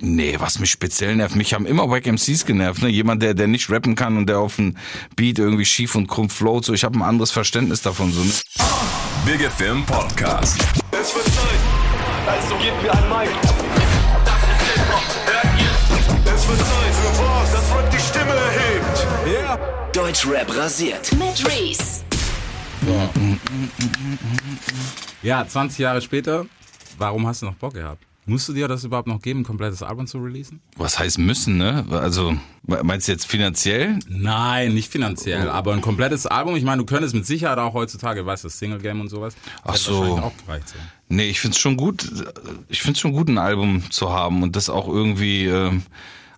Nee, was mich speziell nervt, mich haben immer Wack MCs genervt, ne? Jemand, der, der nicht rappen kann und der auf dem Beat irgendwie schief und krumm float, so ich habe ein anderes Verständnis davon. So, ne? Big FM Podcast. Es wird Zeit, also gebt mir ein Mic. Das ist Hip-Hop, hört ihr? Es wird Zeit für was, das Rap die Stimme erhebt. Ja. Deutschrap rasiert. Mit Reese. Ja, 20 Jahre später, warum hast du noch Bock gehabt? Musst du dir das überhaupt noch geben, ein komplettes Album zu releasen? Was heißt müssen, ne? Also, meinst du jetzt finanziell? Nein, nicht finanziell, aber ein komplettes Album. Ich meine, du könntest mit Sicherheit auch heutzutage, weißt du, Single Game und sowas. Ach so. Auch gereicht, so. Nee, ich find's schon gut, ich find's schon gut, ein Album zu haben und das auch irgendwie ähm,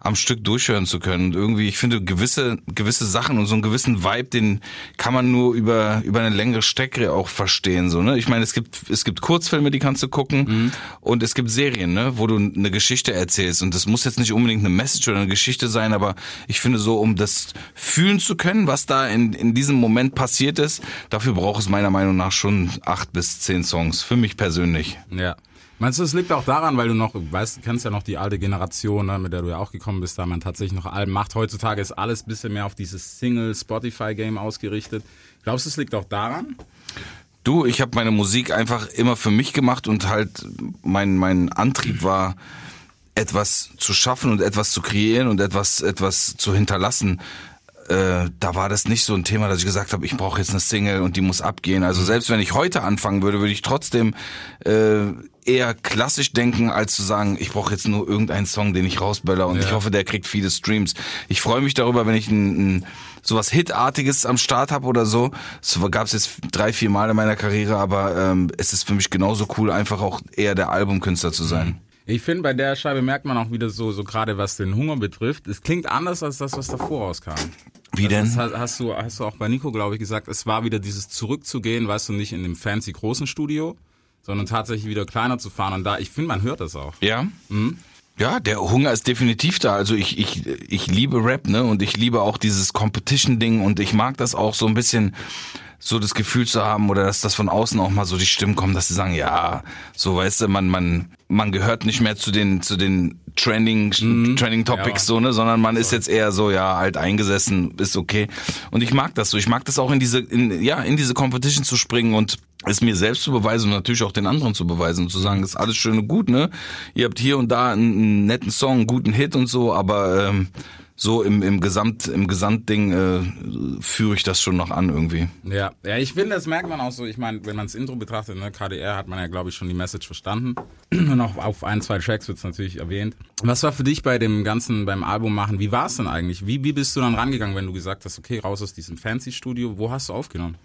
am Stück durchhören zu können. Und irgendwie, ich finde, gewisse, gewisse Sachen und so einen gewissen Vibe, den kann man nur über, über eine längere Strecke auch verstehen. So, ne? Ich meine, es gibt, es gibt Kurzfilme, die kannst du gucken und es gibt Serien, ne, wo du eine Geschichte erzählst. Und das muss jetzt nicht unbedingt eine Message oder eine Geschichte sein, aber ich finde so, um das fühlen zu können, was da in, in diesem Moment passiert ist, dafür braucht es meiner Meinung nach schon acht bis zehn Songs. Für mich persönlich. Ja. Meinst du, es liegt auch daran, weil du noch, weißt, kennst ja noch die alte Generation, ne, mit der du ja auch gekommen bist, da man tatsächlich noch Alben macht. Heutzutage ist alles bisschen mehr auf dieses Single-Spotify-Game ausgerichtet. Glaubst du, es liegt auch daran? Du, ich habe meine Musik einfach immer für mich gemacht und halt mein mein Antrieb war etwas zu schaffen und etwas zu kreieren und etwas etwas zu hinterlassen. Äh, da war das nicht so ein Thema, dass ich gesagt habe, ich brauche jetzt eine Single und die muss abgehen. Also selbst wenn ich heute anfangen würde, würde ich trotzdem äh, eher klassisch denken, als zu sagen, ich brauche jetzt nur irgendeinen Song, den ich rausböller und Ja. ich hoffe, der kriegt viele Streams. Ich freue mich darüber, wenn ich ein, ein sowas Hitartiges am Start habe oder so. Das gab es jetzt drei, vier Mal in meiner Karriere, aber ähm, es ist für mich genauso cool, einfach auch eher der Albumkünstler zu sein. Ich finde, bei der Scheibe merkt man auch wieder so, so gerade was den Hunger betrifft, es klingt anders als das, was davor rauskam. Wie denn? Das hast, hast du, hast du auch bei Nico, glaube ich, gesagt, es war wieder dieses Zurückzugehen, weißt du, nicht in dem fancy großen Studio, sondern tatsächlich wieder kleiner zu fahren. Und da, ich finde, man hört das auch. Ja. Ja, der Hunger ist definitiv da. Also ich, ich, ich liebe Rap, ne? Und ich liebe auch dieses Competition-Ding und ich mag das auch so ein bisschen so das Gefühl zu haben oder dass das von außen auch mal so die Stimmen kommen, dass sie sagen, ja, so weißt du, man, man, man gehört nicht mehr zu den, zu den Trending, Trending Topics Ja. so, ne, sondern man ist jetzt eher so, ja, halt eingesessen, ist okay. Und ich mag das so. Ich mag das auch in diese, in, ja, in diese Competition zu springen und es mir selbst zu beweisen und natürlich auch den anderen zu beweisen und zu sagen, ist alles schön und gut, ne? Ihr habt hier und da einen, einen netten Song, einen guten Hit und so, aber ähm, so im, im Gesamt, im Gesamtding äh, führe ich das schon noch an irgendwie. Ja, ja, ich finde, das merkt man auch so. Ich meine, wenn man das Intro betrachtet, ne, KDR hat man ja, glaube ich, schon die Message verstanden. Und auch auf ein, zwei Tracks wird es natürlich erwähnt. Was war für dich bei dem ganzen, beim Album machen? Wie war es denn eigentlich? Wie, wie bist du dann rangegangen, wenn du gesagt hast, okay, raus aus diesem Fancy-Studio? Wo hast du aufgenommen?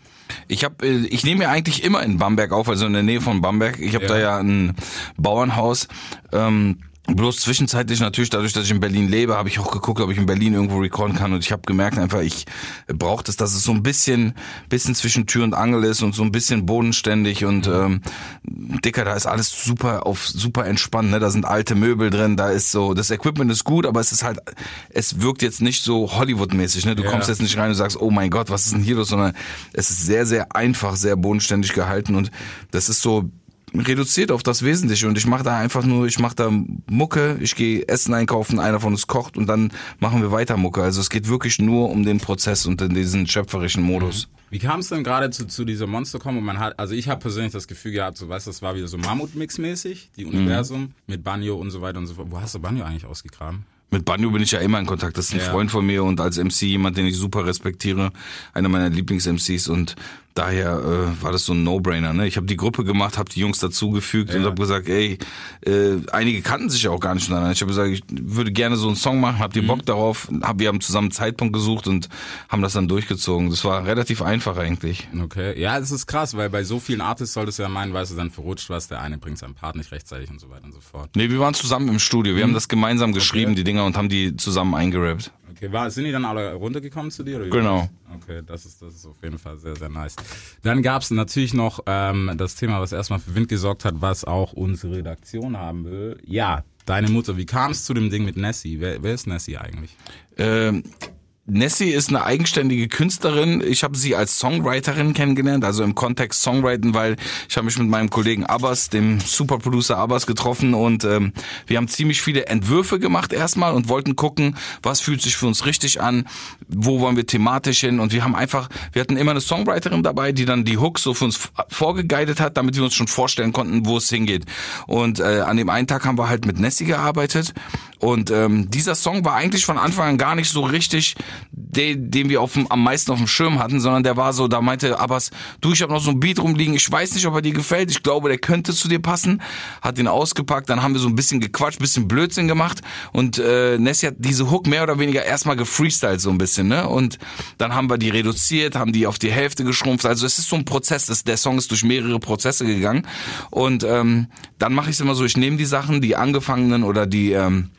Ich habe, äh, ich nehme ja eigentlich immer in Bamberg auf, also in der Nähe von Bamberg. Ich habe Ja. da ja ein Bauernhaus. Ähm, bloß zwischenzeitlich natürlich, dadurch, dass ich in Berlin lebe, habe ich auch geguckt, ob ich in Berlin irgendwo recorden kann. Und ich habe gemerkt einfach, ich brauche das, dass es so ein bisschen, bisschen zwischen Tür und Angel ist und so ein bisschen bodenständig und ähm, Dicker, da ist alles super auf super entspannt. Ne? Da sind alte Möbel drin, da ist so, das Equipment ist gut, aber es ist halt, es wirkt jetzt nicht so Hollywood-mäßig. Ne? Du Ja. kommst jetzt nicht rein und sagst, oh mein Gott, was ist denn hier los, sondern es ist sehr, sehr einfach, sehr bodenständig gehalten und das ist so reduziert auf das Wesentliche und ich mache da einfach nur, ich mache da Mucke, ich gehe Essen einkaufen, einer von uns kocht und dann machen wir weiter Mucke. Also es geht wirklich nur um den Prozess und in diesen schöpferischen Modus. Wie kam es denn gerade zu, zu dieser Monster-Com? Und man hat, also ich habe persönlich das Gefühl gehabt, so weißt du, das war wieder so Mammut-Mix-mäßig, die Universum mit Banjo und so weiter und so fort. Wo hast du Banjo eigentlich ausgegraben? Mit Banjo bin ich ja immer in Kontakt. Das ist ein Ja. Freund von mir und als MC jemand, den ich super respektiere, einer meiner Lieblings-MCs und daher äh, war das so ein No-Brainer. Ne? Ich habe die Gruppe gemacht, habe die Jungs dazugefügt und Ja. habe gesagt, ey, äh, einige kannten sich ja auch gar nicht untereinander. Ich habe gesagt, ich würde gerne so einen Song machen, habt ihr Mhm. Bock darauf? Hab, wir haben zusammen einen Zeitpunkt gesucht und haben das dann durchgezogen. Das war relativ einfach eigentlich. Okay. Ja, das ist krass, weil bei so vielen Artists solltest du ja meinen, weißt du, dann verrutscht was, der eine bringt seinen Part nicht rechtzeitig und so weiter und so fort. Nee, wir waren zusammen im Studio. Wir haben das gemeinsam geschrieben, die Dinger, und haben die zusammen eingerappt. Okay, war, sind die dann alle runtergekommen zu dir? Genau. Okay, das ist, das ist auf jeden Fall sehr, sehr nice. Dann gab's natürlich noch ähm, das Thema, was erstmal für Wind gesorgt hat, was auch unsere Redaktion haben will. Ja, deine Mutter. Wie kam es zu dem Ding mit Nessie? Wer, wer ist Nessie eigentlich? Ähm, Nessie ist eine eigenständige Künstlerin. Ich habe sie als Songwriterin kennengelernt, also im Kontext Songwriten, weil ich habe mich mit meinem Kollegen Abbas, dem Superproducer Abbas, getroffen und ähm, wir haben ziemlich viele Entwürfe gemacht erstmal und wollten gucken, was fühlt sich für uns richtig an, wo wollen wir thematisch hin und wir haben einfach, wir hatten immer eine Songwriterin dabei, die dann die Hooks so für uns vorgeguidet hat, damit wir uns schon vorstellen konnten, wo es hingeht. Und äh, an dem einen Tag haben wir halt mit Nessie gearbeitet und ähm, dieser Song war eigentlich von Anfang an gar nicht so richtig den, den wir auf dem, am meisten auf dem Schirm hatten, sondern der war so, da meinte Abbas, du, ich habe noch so ein Beat rumliegen, ich weiß nicht, ob er dir gefällt, ich glaube, der könnte zu dir passen, hat ihn ausgepackt, dann haben wir so ein bisschen gequatscht, bisschen Blödsinn gemacht und äh, Nessie hat diese Hook mehr oder weniger erstmal gefreestylt so ein bisschen, ne? Und dann haben wir die reduziert, haben die auf die Hälfte geschrumpft, also es ist so ein Prozess, das, der Song ist durch mehrere Prozesse gegangen. Und ähm, dann mache ich es immer so, ich nehme die Sachen, die angefangenen oder die ähm,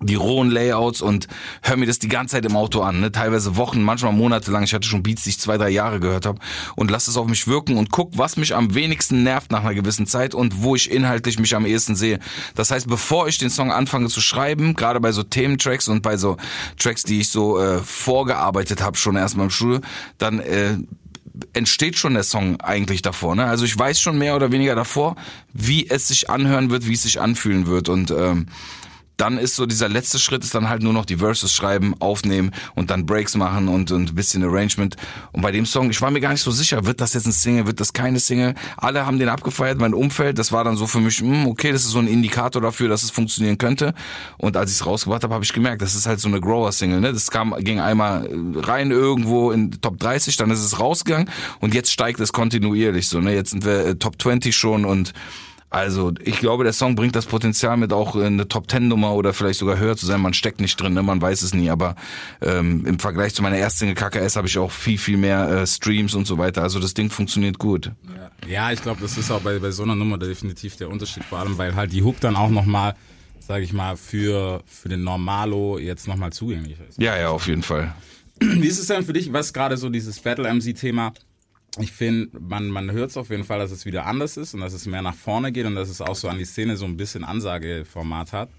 die rohen Layouts und höre mir das die ganze Zeit im Auto an, ne? teilweise Wochen, manchmal Monate lang. Ich hatte schon Beats, die ich zwei, drei Jahre gehört habe und lass es auf mich wirken und guck, was mich am wenigsten nervt nach einer gewissen Zeit und wo ich inhaltlich mich am ehesten sehe. Das heißt, bevor ich den Song anfange zu schreiben, gerade bei so Thementracks und bei so Tracks, die ich so äh, vorgearbeitet habe schon erstmal im Studio, dann äh, entsteht schon der Song eigentlich davor. Ne? Also ich weiß schon mehr oder weniger davor, wie es sich anhören wird, wie es sich anfühlen wird und ähm, dann ist so dieser letzte Schritt ist dann halt nur noch die Verses schreiben, aufnehmen und dann Breaks machen und, und ein bisschen Arrangement. Und bei dem Song, ich war mir gar nicht so sicher, wird das jetzt ein Single, wird das keine Single? Alle haben den abgefeiert, mein Umfeld, das war dann so für mich, mh, hm, okay, das ist so ein Indikator dafür, dass es funktionieren könnte. Und als ich es rausgebracht habe, habe ich gemerkt, das ist halt so eine Grower-Single. Ne? Das kam, ging einmal rein irgendwo in Top 30, dann ist es rausgegangen und jetzt steigt es kontinuierlich so. Ne? Jetzt sind wir äh, Top 20 schon und also ich glaube, der Song bringt das Potenzial mit auch eine Top Ten Nummer oder vielleicht sogar höher zu sein. Man steckt nicht drin, ne? man weiß es nie. Aber ähm, im Vergleich zu meiner ersten KKS habe ich auch viel viel mehr äh, Streams und so weiter. Also das Ding funktioniert gut. Ja, ich glaube, das ist auch bei, bei so einer Nummer definitiv der Unterschied. Vor allem, weil halt die Hook dann auch nochmal, sage ich mal, für für den Normalo jetzt nochmal zugänglich ist. Ja, ja, auf jeden Fall. Wie ist es denn für dich, was gerade so dieses Battle MC Thema? Ich finde, man, man hört es auf jeden Fall, dass es wieder anders ist und dass es mehr nach vorne geht und dass es auch so an die Szene so ein bisschen Ansageformat hat.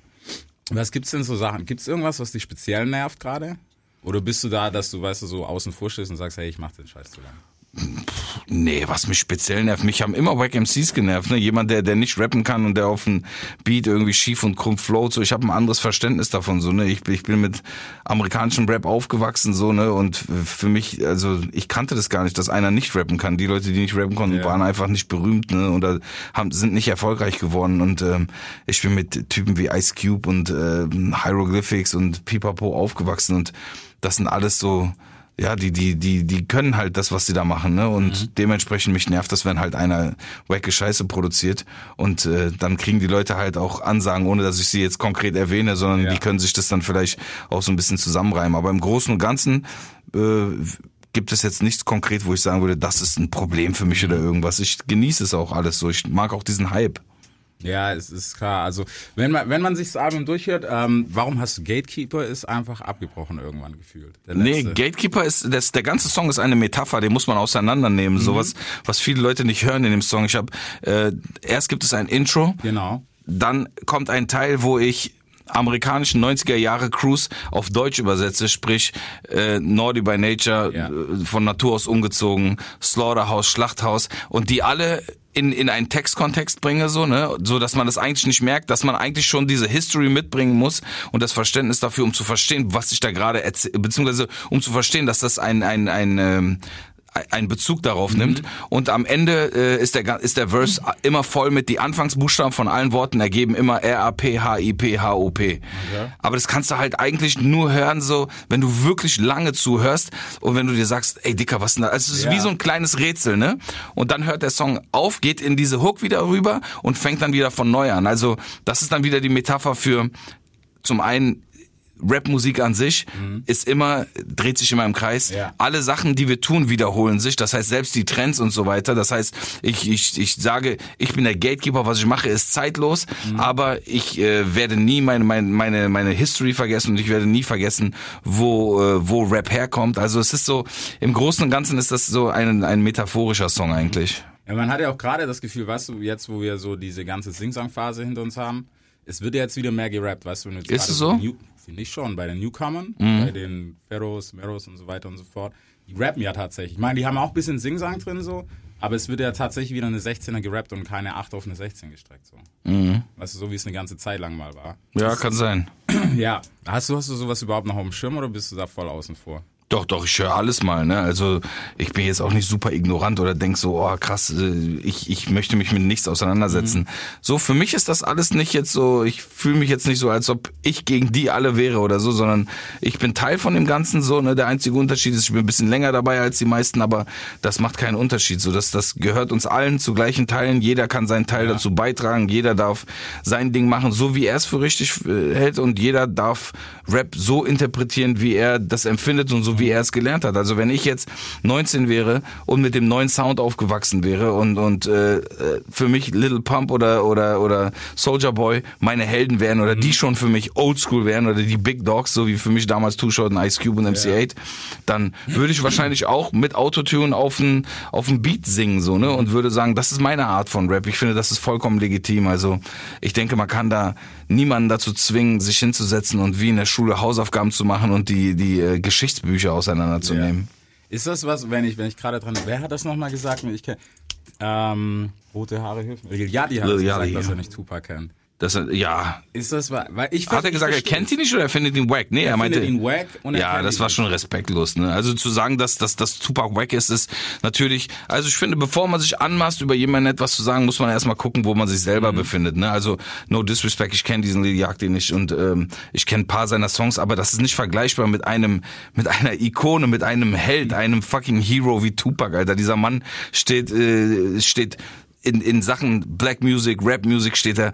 Was gibt's denn so Sachen? Gibt's irgendwas, was dich speziell nervt gerade? Oder bist du da, dass du, weißt du, so außen vor stehst und sagst, hey, ich mach den Scheiß zu lange? Nee, was mich speziell nervt, mich haben immer Wack MCs genervt, ne? Jemand, der, der nicht rappen kann und der auf dem Beat irgendwie schief und krumm float, so. Ich habe ein anderes Verständnis davon, so, ne? Ich, ich bin mit amerikanischem Rap aufgewachsen, so, ne? Und für mich, also, ich kannte das gar nicht, dass einer nicht rappen kann. Die Leute, die nicht rappen konnten, ja. waren einfach nicht berühmt, ne? Oder haben, sind nicht erfolgreich geworden. Und ähm, ich bin mit Typen wie Ice Cube und äh, Hieroglyphics und Pipapo aufgewachsen und das sind alles so, ja, die, die, die, die können halt das, was sie da machen, ne? Und mhm. dementsprechend mich nervt das, wenn halt einer wacke Scheiße produziert und äh, dann kriegen die Leute halt auch Ansagen, ohne dass ich sie jetzt konkret erwähne, sondern ja. die können sich das dann vielleicht auch so ein bisschen zusammenreimen. Aber im Großen und Ganzen äh, gibt es jetzt nichts konkret, wo ich sagen würde, das ist ein Problem für mich oder irgendwas. Ich genieße es auch alles so. Ich mag auch diesen Hype. Ja, es ist klar. Also wenn man wenn man sich das Album durchhört, ähm, warum hast du Gatekeeper ist einfach abgebrochen irgendwann gefühlt? Nee, Gatekeeper ist das, der ganze Song ist eine Metapher, den muss man auseinandernehmen. Mhm. Sowas, was viele Leute nicht hören in dem Song. Ich habe äh, erst gibt es ein Intro. Genau. Dann kommt ein Teil, wo ich amerikanischen 90er Jahre Cruise auf Deutsch übersetze, sprich äh, Naughty by Nature, ja. äh, von Natur aus umgezogen, Slaughterhouse, Schlachthaus und die alle in, in einen Textkontext bringe, so, ne, so dass man das eigentlich nicht merkt, dass man eigentlich schon diese History mitbringen muss und das Verständnis dafür, um zu verstehen, was ich da gerade erzähle, beziehungsweise um zu verstehen, dass das ein, ein, ein, ähm, einen Bezug darauf mhm. nimmt. Und am Ende äh, ist der ist der Verse immer voll mit die Anfangsbuchstaben von allen Worten ergeben immer R A P H I P H O P. Okay. Aber das kannst du halt eigentlich nur hören so, wenn du wirklich lange zuhörst und wenn du dir sagst, ey Dicker, was denn da? Also es ist ja. wie so ein kleines Rätsel, ne? Und dann hört der Song auf, geht in diese Hook wieder rüber und fängt dann wieder von neu an. Also das ist dann wieder die Metapher für zum einen Rapmusik an sich mhm. ist immer, dreht sich immer im Kreis. Ja. Alle Sachen, die wir tun, wiederholen sich. Das heißt, selbst die Trends und so weiter. Das heißt, ich, ich, ich sage, ich bin der Gatekeeper, was ich mache, ist zeitlos, mhm. aber ich äh, werde nie meine, meine, meine, meine History vergessen und ich werde nie vergessen, wo, äh, wo Rap herkommt. Also es ist so, im Großen und Ganzen ist das so ein, ein metaphorischer Song eigentlich. Ja, man hat ja auch gerade das Gefühl, weißt du, jetzt, wo wir so diese ganze Sing-Song-Phase hinter uns haben, es wird ja jetzt wieder mehr gerappt, weißt du. wenn du jetzt Ist es so? Mhm. New- Finde ich schon, bei den Newcomern, bei den Pharaohs, Meros und so weiter und so fort. Die rappen ja tatsächlich. Ich meine, die haben auch ein bisschen Singsang drin so, aber es wird ja tatsächlich wieder eine 16er gerappt und keine 8 auf eine 16 gestreckt so. Mhm. Weißt du, so wie es eine ganze Zeit lang mal war. Ja, kann sein. Ja. Hast du, hast du sowas überhaupt noch auf dem Schirm oder bist du da voll außen vor? Doch, doch, ich höre alles mal, ne? Also ich bin jetzt auch nicht super ignorant oder denk so, oh krass, äh, ich, ich möchte mich mit nichts auseinandersetzen. Mhm. So, für mich ist das alles nicht jetzt so, ich fühle mich jetzt nicht so, als ob ich gegen die alle wäre oder so, sondern ich bin Teil von dem Ganzen so, ne? Der einzige Unterschied ist, ich bin ein bisschen länger dabei als die meisten, aber das macht keinen Unterschied. So, das, das gehört uns allen zu gleichen Teilen. Jeder kann seinen Teil dazu beitragen, jeder darf sein Ding machen, so wie er es für richtig äh, hält und jeder darf Rap so interpretieren, wie er das empfindet und so wie er es gelernt hat. Also wenn ich jetzt 19 wäre und mit dem neuen Sound aufgewachsen wäre und und äh, äh, für mich Little Pump oder oder oder Soldier Boy meine Helden wären oder die schon für mich Oldschool wären oder die Big Dogs, so wie für mich damals Too Short und Ice Cube und MC8, dann würde ich wahrscheinlich auch mit Autotune auf ein auf ein Beat singen so ne und würde sagen, das ist meine Art von Rap. Ich finde, das ist vollkommen legitim. Also ich denke, man kann da niemanden dazu zwingen, sich hinzusetzen und wie in der Schule Hausaufgaben zu machen und die die äh, Geschichtsbücher auseinanderzunehmen. Ist das was, wenn ich, wenn ich gerade dran, wer hat das nochmal gesagt? Ich kenn, ähm, rote Haare hilft mir. Lil Yachty hat gesagt, dass ja. er nicht Tupac kennt. Das ja, Ist das wa- weil ich hat er gesagt, er kennt ihn nicht oder er findet ihn wack? Nee, er, meinte findet ihn wack und er Ja, das war schon respektlos, ne? Also zu sagen, dass dass das Tupac wack ist, ist natürlich, also ich finde, bevor man sich anmaßt über jemanden etwas zu sagen, muss man erstmal gucken, wo man sich selber Mhm. befindet, ne? Also no disrespect, ich kenne diesen Lil Yachty nicht und ähm, ich kenne ein paar seiner Songs, aber das ist nicht vergleichbar mit einem mit einer Ikone, mit einem Held, einem fucking Hero wie Tupac, Alter. Dieser Mann steht äh, steht in, in Sachen Black Music, Rap Music steht er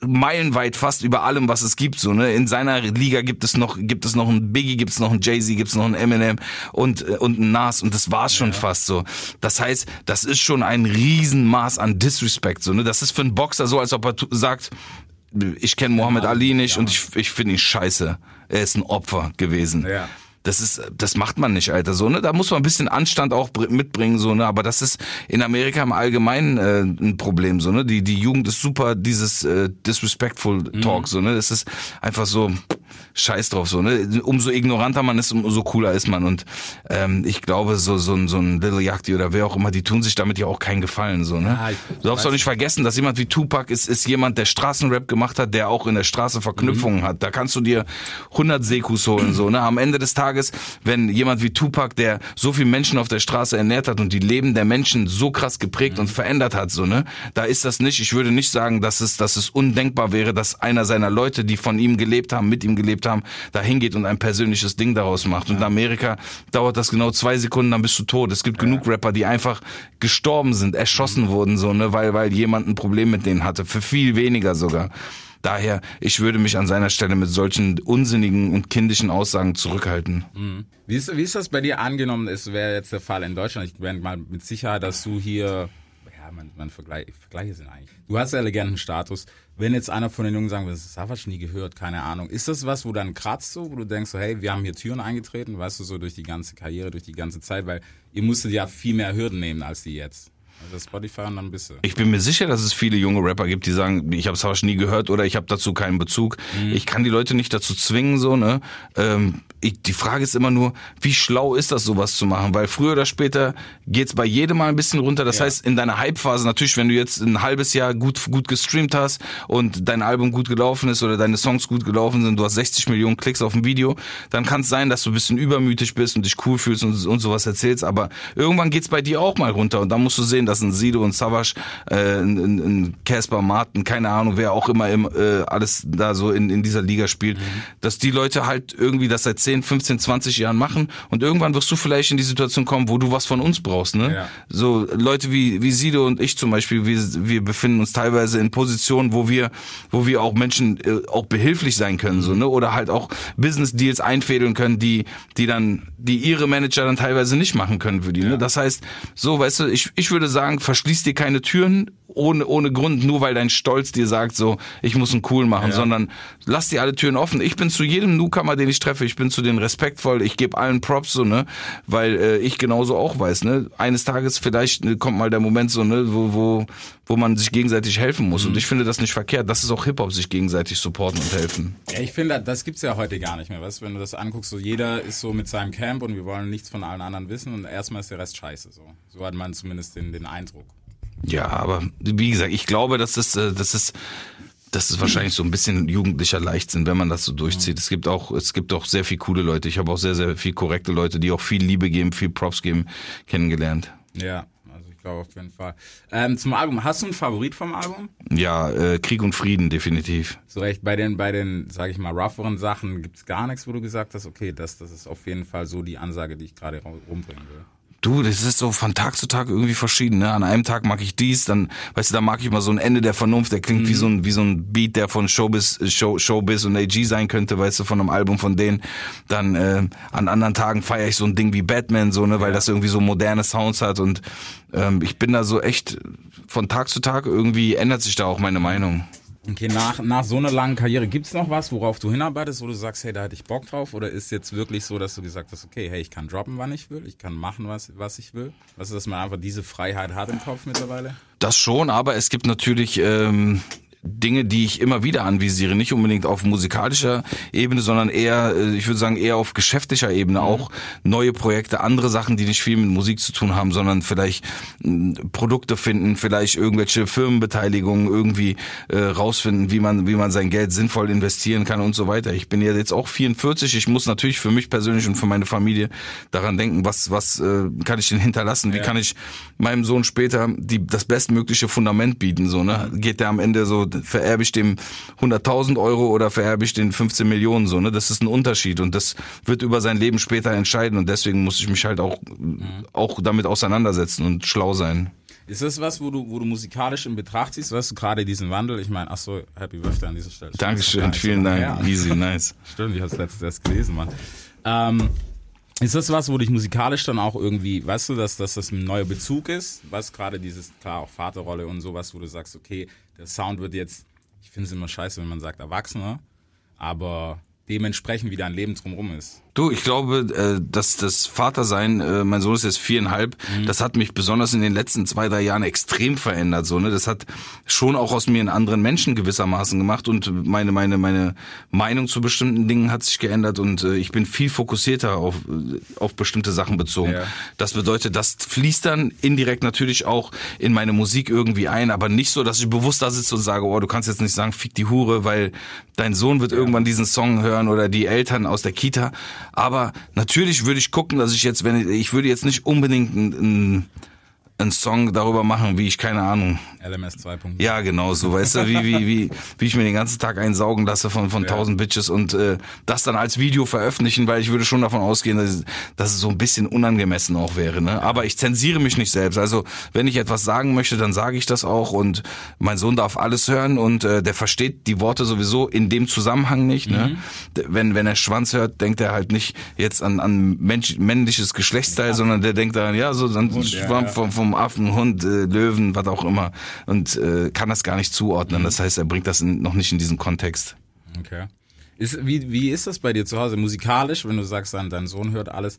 meilenweit fast über allem, was es gibt. So, ne? In seiner Liga gibt es noch, gibt es noch einen Biggie, gibt es noch einen Jay-Z, gibt es noch einen Eminem und, äh, und einen Nas und das war's schon fast so. Das heißt, das ist schon ein Riesenmaß an Disrespect. So, ne? Das ist für einen Boxer so, als ob er sagt, ich kenne Muhammad Ali nicht und ich, ich finde ihn scheiße. Er ist ein Opfer gewesen. Ja. Das ist, das macht man nicht, Alter. So, ne? Da muss man ein bisschen Anstand auch br- mitbringen, so, ne? Aber das ist in Amerika im Allgemeinen äh, ein Problem, so, ne? Die, die Jugend ist super, dieses äh, disrespectful Talk, so, ne? Das ist einfach so Scheiß drauf, so, ne? Umso ignoranter man ist, umso cooler ist man. Und ähm, ich glaube, so, so, ein- so ein Little Yachty oder wer auch immer, die tun sich damit ja auch keinen Gefallen, so, ne? Ja, du darfst doch nicht vergessen, dass jemand wie Tupac ist, ist jemand, der Straßenrap gemacht hat, der auch in der Straße Verknüpfungen hat. Da kannst du dir 100 Sekus holen, so, ne? Am Ende des Tages, wenn jemand wie Tupac, der so viele Menschen auf der Straße ernährt hat und die Leben der Menschen so krass geprägt und verändert hat, so, ne? Da ist das nicht, ich würde nicht sagen, dass es, dass es undenkbar wäre, dass einer seiner Leute, die von ihm gelebt haben, mit ihm gelebt haben, da hingeht und ein persönliches Ding daraus macht. Und in Amerika dauert das genau zwei Sekunden, dann bist du tot. Es gibt genug Rapper, die einfach gestorben sind, erschossen wurden, so, ne, weil, weil jemand ein Problem mit denen hatte. Für viel weniger sogar. Daher, ich würde mich an seiner Stelle mit solchen unsinnigen und kindischen Aussagen zurückhalten. Wie ist, wie ist das bei dir angenommen? Es wäre jetzt der Fall in Deutschland. Ich bin mal mit Sicherheit, dass du hier, ja, man, man vergleich, Vergleiche sind eigentlich. Du hast ja Legendenstatus. Wenn jetzt einer von den Jungen sagen würde, das habe ich nie gehört, keine Ahnung. Ist das was, wo dann kratzt so, wo du denkst so, hey, wir haben hier Türen eingetreten, weißt du, so durch die ganze Karriere, durch die ganze Zeit, weil ihr musstet ja viel mehr Hürden nehmen als die jetzt. Also Spotify und dann ein bisschen. Ich bin mir sicher, dass es viele junge Rapper gibt, die sagen, ich habe Savage nie gehört oder ich habe dazu keinen Bezug. Ich kann die Leute nicht dazu zwingen, so ne. Ähm, ich, die Frage ist immer nur, wie schlau ist das, sowas zu machen? Weil früher oder später geht's bei jedem mal ein bisschen runter. Das Ja. heißt, in deiner Hype-Phase natürlich, wenn du jetzt ein halbes Jahr gut gut gestreamt hast und dein Album gut gelaufen ist oder deine Songs gut gelaufen sind, du hast 60 Millionen Klicks auf ein Video, dann kann es sein, dass du ein bisschen übermütig bist und dich cool fühlst und, und sowas erzählst. Aber irgendwann geht's bei dir auch mal runter und dann musst du sehen, dass ein Sido und Savage, äh, ein- Casper Martin, keine Ahnung, wer auch immer im, äh, alles da so in, in dieser Liga spielt, dass die Leute halt irgendwie das seit 10, 15, 20 Jahren machen und irgendwann wirst du vielleicht in die Situation kommen, wo du was von uns brauchst, ne? Ja. So Leute wie, wie Sido und ich zum Beispiel, wir, wir befinden uns teilweise in Positionen, wo wir, wo wir auch Menschen äh, auch behilflich sein können, so, ne? Oder halt auch Business Deals einfädeln können, die, die dann, die ihre Manager dann teilweise nicht machen können für die, ne? Das heißt, so, weißt du, ich, ich würde sagen, verschließ dir keine Türen ohne, ohne Grund, nur weil dein Stolz dir sagt, so, ich muss einen cool machen, Ja. sondern lass dir alle Türen offen. Ich bin zu jedem Newcomer, den ich treffe, ich bin zu denen respektvoll, ich gebe allen Props, so, ne, weil äh, ich genauso auch weiß, ne, eines Tages vielleicht äh, kommt mal der Moment so, ne, wo, wo, wo man sich gegenseitig helfen muss. Und ich finde das nicht verkehrt. Das ist auch Hip-Hop, sich gegenseitig supporten und helfen. Ja, ich finde, das gibt's ja heute gar nicht mehr. Weißt? du, Wenn du das anguckst, so jeder ist so mit seinem Camp und wir wollen nichts von allen anderen wissen und erstmal ist der Rest scheiße. So, so hat man zumindest den, den Eindruck. Ja, aber wie gesagt, ich glaube, das ist, äh, das ist, das ist wahrscheinlich so ein bisschen jugendlicher Leichtsinn, wenn man das so durchzieht. Es gibt auch, es gibt auch sehr viel coole Leute. Ich habe auch sehr, sehr viel korrekte Leute, die auch viel Liebe geben, viel Props geben, kennengelernt. Ja, also ich glaube auf jeden Fall. Ähm, zum Album, hast du einen Favorit vom Album? Ja, äh, Krieg und Frieden, definitiv. So recht, bei den, bei den, sage ich mal, rougheren Sachen gibt's gar nichts, wo du gesagt hast, okay, das, das ist auf jeden Fall so die Ansage, die ich gerade ra- rumbringen will. Du, das ist so von Tag zu Tag irgendwie verschieden. Ne? An einem Tag mag ich dies, dann, weißt du, da mag ich mal so ein Ende der Vernunft, der klingt wie so ein wie so ein Beat, der von Showbiz, Show, Showbiz und AG sein könnte, weißt du, von einem Album von denen. Dann äh, an anderen Tagen feiere ich so ein Ding wie Batman, so ne, weil das irgendwie so moderne Sounds hat und ähm, ich bin da so echt von Tag zu Tag irgendwie ändert sich da auch meine Meinung. Okay, nach, nach so einer langen Karriere, gibt's noch was, worauf du hinarbeitest, wo du sagst, hey, da hätte ich Bock drauf? Oder ist jetzt wirklich so, dass du gesagt hast, okay, hey, ich kann droppen, wann ich will, ich kann machen, was, was ich will? Was ist, dass man einfach diese Freiheit hat im Kopf mittlerweile? Das schon, aber es gibt natürlich ähm, Dinge, die ich immer wieder anvisiere, nicht unbedingt auf musikalischer Ebene, sondern eher, äh, ich würde sagen, eher auf geschäftlicher Ebene auch neue Projekte, andere Sachen, die nicht viel mit Musik zu tun haben, sondern vielleicht mh, Produkte finden, vielleicht irgendwelche Firmenbeteiligungen irgendwie äh, rausfinden, wie man wie man sein Geld sinnvoll investieren kann und so weiter. Ich bin ja jetzt auch 44, ich muss natürlich für mich persönlich und für meine Familie daran denken, was was äh, kann ich denn hinterlassen, wie Ja. kann ich meinem Sohn später die das bestmögliche Fundament bieten, so ne? Geht der am Ende so vererbe ich dem 100.000 Euro oder vererbe ich den 15 Millionen so, ne? Das ist ein Unterschied und das wird über sein Leben später entscheiden und deswegen muss ich mich halt auch auch damit auseinandersetzen und schlau sein. Ist das was, wo du, wo du musikalisch in Betracht ziehst? Weißt du, gerade diesen Wandel? Ich meine, ach so, Happy Birthday an dieser Stelle. Dankeschön, vielen Dank. Easy, nice. Stimmt, ich habe es letztens erst gelesen, Mann. Ähm, ist das was, wo dich musikalisch dann auch irgendwie, weißt du, dass, dass das ein neuer Bezug ist? Was gerade dieses, klar, auch Vaterrolle und sowas, wo du sagst, okay, der Sound wird jetzt, ich finde es immer scheiße, wenn man sagt Erwachsener, aber dementsprechend, wie dein Leben drumherum ist. Du, ich glaube, äh, dass das Vatersein, äh, mein Sohn ist jetzt viereinhalb, das hat mich besonders in den letzten zwei, drei Jahren extrem verändert. So, ne? Das hat schon auch aus mir einen anderen Menschen gewissermaßen gemacht und meine, meine, meine Meinung zu bestimmten Dingen hat sich geändert und äh, ich bin viel fokussierter auf, auf bestimmte Sachen bezogen. Ja. Das bedeutet, das fließt dann indirekt natürlich auch in meine Musik irgendwie ein, aber nicht so, dass ich bewusst da sitze und sage, oh, du kannst jetzt nicht sagen, fick die Hure, weil dein Sohn wird irgendwann diesen Song hören oder die Eltern aus der Kita. Aber natürlich würde ich gucken, dass ich jetzt, wenn ich, ich würde jetzt nicht unbedingt einen einen Song darüber machen, wie ich keine Ahnung. LMS 2.0. Ja, genau so, weißt du, wie wie wie wie ich mir den ganzen Tag einsaugen lasse von von Ja. tausend Bitches und äh, das dann als Video veröffentlichen, weil ich würde schon davon ausgehen, dass, es- dass es so ein bisschen unangemessen auch wäre, ne? Aber ich zensiere mich nicht selbst. Also, wenn ich etwas sagen möchte, dann sage ich das auch und mein Sohn darf alles hören und äh, der versteht die Worte sowieso in dem Zusammenhang nicht, ne? D- Wenn wenn er Schwanz hört, denkt er halt nicht jetzt an an Mensch, männliches Geschlechtsteil, sondern der denkt daran, ja, so dann ja, Schwamm ja. vom, vom Affen, Hund, äh, Löwen, was auch immer und äh, kann das gar nicht zuordnen. Das heißt, er bringt das in, noch nicht in diesen Kontext. Okay. Ist, wie, wie ist das bei dir zu Hause musikalisch, wenn du sagst, dann, dein Sohn hört alles?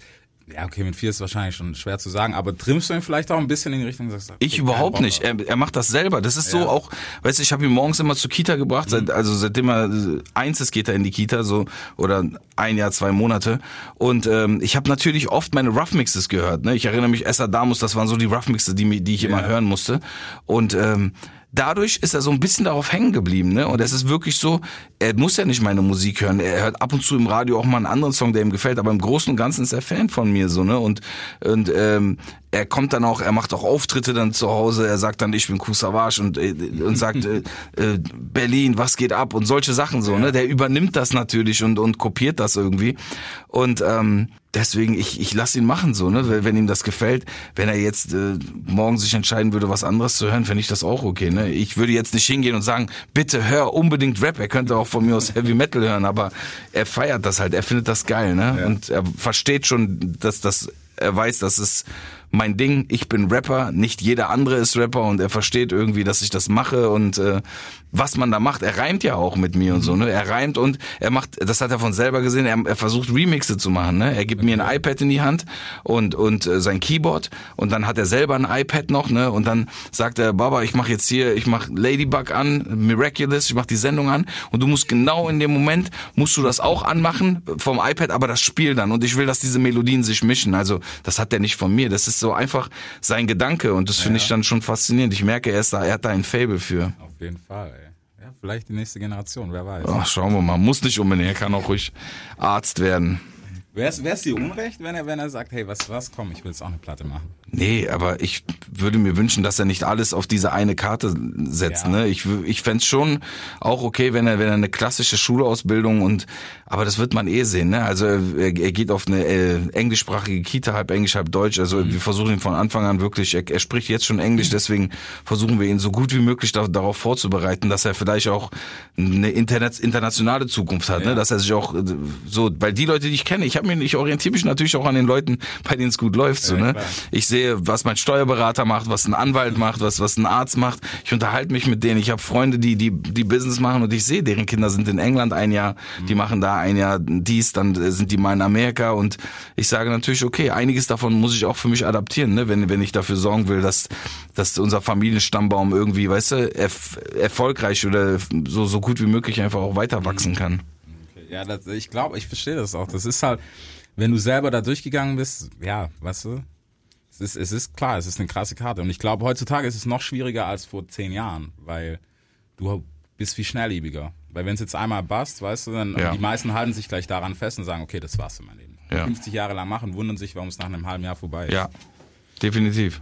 Ja, okay, mit vier ist wahrscheinlich schon schwer zu sagen, aber trimmst du ihn vielleicht auch ein bisschen in die Richtung, sagst, okay, Ich überhaupt Bock nicht. Er, er macht das selber. Das ist so Ja. auch, weißt du, ich habe ihn morgens immer zur Kita gebracht, seit, Mhm. also seitdem er äh, eins ist, geht er in die Kita, so oder ein Jahr, zwei Monate. Und ähm, ich habe natürlich oft meine Rough Mixes gehört. Ne? Ich erinnere mich, Essa Damus, das waren so die Rough Mixes, die, die ich immer hören musste. Und ähm, dadurch ist er so ein bisschen darauf hängen geblieben, ne? Und es ist wirklich so, er muss ja nicht meine Musik hören. Er hört ab und zu im Radio auch mal einen anderen Song, der ihm gefällt, aber im Großen und Ganzen ist er Fan von mir, so, ne? Und, und ähm, er kommt dann auch, er macht auch Auftritte dann zu Hause, er sagt dann, ich bin Kusavage und, äh, und sagt, äh, äh, Berlin, was geht ab und solche Sachen so, ne? Der übernimmt das natürlich und, und kopiert das irgendwie. Und ähm, deswegen, ich, ich lasse ihn machen so, ne? Wenn wenn ihm das gefällt. Wenn er jetzt äh, morgen sich entscheiden würde, was anderes zu hören, fände ich das auch okay, ne? Ich würde jetzt nicht hingehen und sagen, bitte hör unbedingt Rap. Er könnte auch von mir aus Heavy Metal hören, aber er feiert das halt, er findet das geil, ne? Und er versteht schon, dass das, er weiß, dass es mein Ding, ich bin Rapper, nicht jeder andere ist Rapper und er versteht irgendwie, dass ich das mache und äh, was man da macht. Er reimt ja auch mit mir und so, ne? Er reimt und er macht, das hat er von selber gesehen, er, er versucht Remixe zu machen, ne? Er gibt mir ein iPad in die Hand und und äh, sein Keyboard und dann hat er selber ein iPad noch, ne? Und dann sagt er, Baba, ich mache jetzt hier, ich mache Ladybug an, Miraculous, ich mache die Sendung an und du musst genau in dem Moment musst du das auch anmachen vom iPad, aber das Spiel dann und ich will, dass diese Melodien sich mischen. Also, das hat er nicht von mir, das ist so einfach sein Gedanke und das finde ich dann schon faszinierend. Ich merke, er ist da, er hat da ein Fable für. Auf jeden Fall, ey. Ja, vielleicht die nächste Generation, wer weiß. Ach, schauen wir mal, muss nicht unbedingt, er kann auch ruhig Arzt werden. Wäre es dir unrecht, wenn er, wenn er sagt, hey, was, was, komm, ich will jetzt auch eine Platte machen? Nee, aber ich würde mir wünschen, dass er nicht alles auf diese eine Karte setzt. Ja. Ne? Ich, ich fänd's schon auch okay, wenn er, wenn er eine klassische Schulausbildung und aber das wird man eh sehen. Ne? Also er, er geht auf eine äh, englischsprachige Kita, halb Englisch, halb Deutsch. Also Mhm. wir versuchen ihn von Anfang an wirklich, er, er spricht jetzt schon Englisch, deswegen versuchen wir ihn so gut wie möglich da, darauf vorzubereiten, dass er vielleicht auch eine Internet, internationale Zukunft hat. Ne? Dass er sich auch äh, so, weil die Leute, die ich kenne, ich habe mich, ich orientiere mich natürlich auch an den Leuten, bei denen es gut läuft. So, ne? Ich sehe, was mein Steuerberater macht, was ein Anwalt macht, was, was ein Arzt macht. Ich unterhalte mich mit denen. Ich habe Freunde, die, die, die Business machen und ich sehe, deren Kinder sind in England ein Jahr, die machen da ein Jahr dies, dann äh, sind die mal in Amerika und ich sage natürlich, okay, einiges davon muss ich auch für mich adaptieren, ne? wenn, wenn ich dafür sorgen will, dass, dass unser Familienstammbaum irgendwie, weißt du, erf erfolgreich oder so, so gut wie möglich einfach auch weiter wachsen kann. Ja, das, ich glaube, ich verstehe das auch. Das ist halt, wenn du selber da durchgegangen bist, ja, weißt du, es ist, es ist klar, es ist eine krasse Karte. Und ich glaube, heutzutage ist es noch schwieriger als vor zehn Jahren, weil du bist viel schnelllebiger. Weil wenn es jetzt einmal passt, weißt du, dann Ja. die meisten halten sich gleich daran fest und sagen, okay, das war's für mein Leben. Ja. 50 Jahre lang machen, wundern sich, warum es nach einem halben Jahr vorbei ist. Ja, definitiv.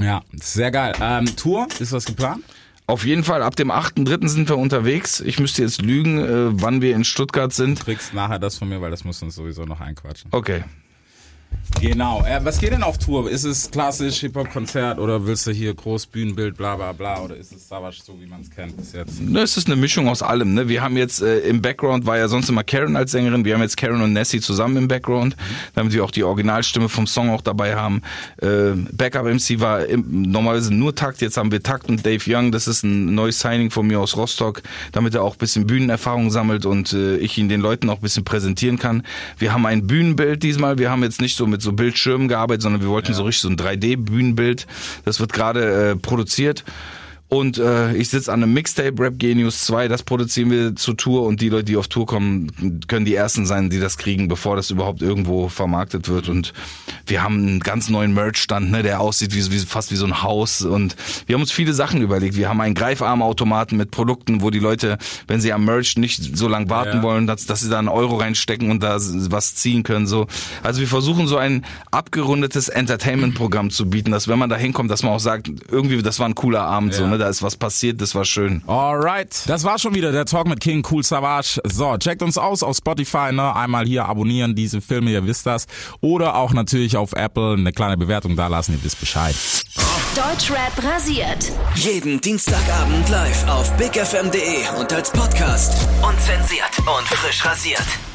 Ja, sehr geil. Ähm, Tour, ist was geplant? Auf jeden Fall, ab dem 8.3. sind wir unterwegs. Ich müsste jetzt lügen, äh, wann wir in Stuttgart sind. Kriegst nachher das von mir, weil das muss uns sowieso noch einquatschen. Okay. Genau. Äh, was geht denn auf Tour? Ist es klassisch Hip-Hop-Konzert oder willst du hier groß Bühnenbild, bla bla bla? Oder ist es Savage so, wie man es kennt bis jetzt? Ne, es ist eine Mischung aus allem. Ne? Wir haben jetzt äh, im Background war ja sonst immer Karen als Sängerin. Wir haben jetzt Karen und Nessie zusammen im Background, damit wir auch die Originalstimme vom Song auch dabei haben. Äh, Backup MC war im, normalerweise nur Takt. Jetzt haben wir Takt und Dave Young. Das ist ein neues Signing von mir aus Rostock, damit er auch ein bisschen Bühnenerfahrung sammelt und äh, ich ihn den Leuten auch ein bisschen präsentieren kann. Wir haben ein Bühnenbild diesmal. Wir haben jetzt nicht so mit so Bildschirmen gearbeitet, sondern wir wollten so richtig so ein 3D-Bühnenbild. Das wird gerade äh, produziert. Und äh, ich sitze an einem Mixtape, Rap Genius 2, das produzieren wir zur Tour und die Leute, die auf Tour kommen, können die ersten sein, die das kriegen, bevor das überhaupt irgendwo vermarktet wird. Und wir haben einen ganz neuen Merch-Stand, ne, der aussieht wie, wie fast wie so ein Haus. Und wir haben uns viele Sachen überlegt. Wir haben einen Greifarmautomaten mit Produkten, wo die Leute, wenn sie am Merch nicht so lang warten Ja. wollen, dass, dass sie da einen Euro reinstecken und da was ziehen können. So. Also wir versuchen so ein abgerundetes Entertainment-Programm zu bieten, dass wenn man da hinkommt, dass man auch sagt, irgendwie, das war ein cooler Abend, so, Ja. ne, da ist was passiert, das war schön. Alright. Das war schon wieder der Talk mit King Cool Savage. So, checkt uns aus auf Spotify, ne? Einmal hier abonnieren, diese Filme, ihr wisst das. Oder auch natürlich auf Apple eine kleine Bewertung da lassen, ihr wisst Bescheid. Deutschrap rasiert. Jeden Dienstagabend live auf bigfm.de und als Podcast. Unzensiert und frisch rasiert.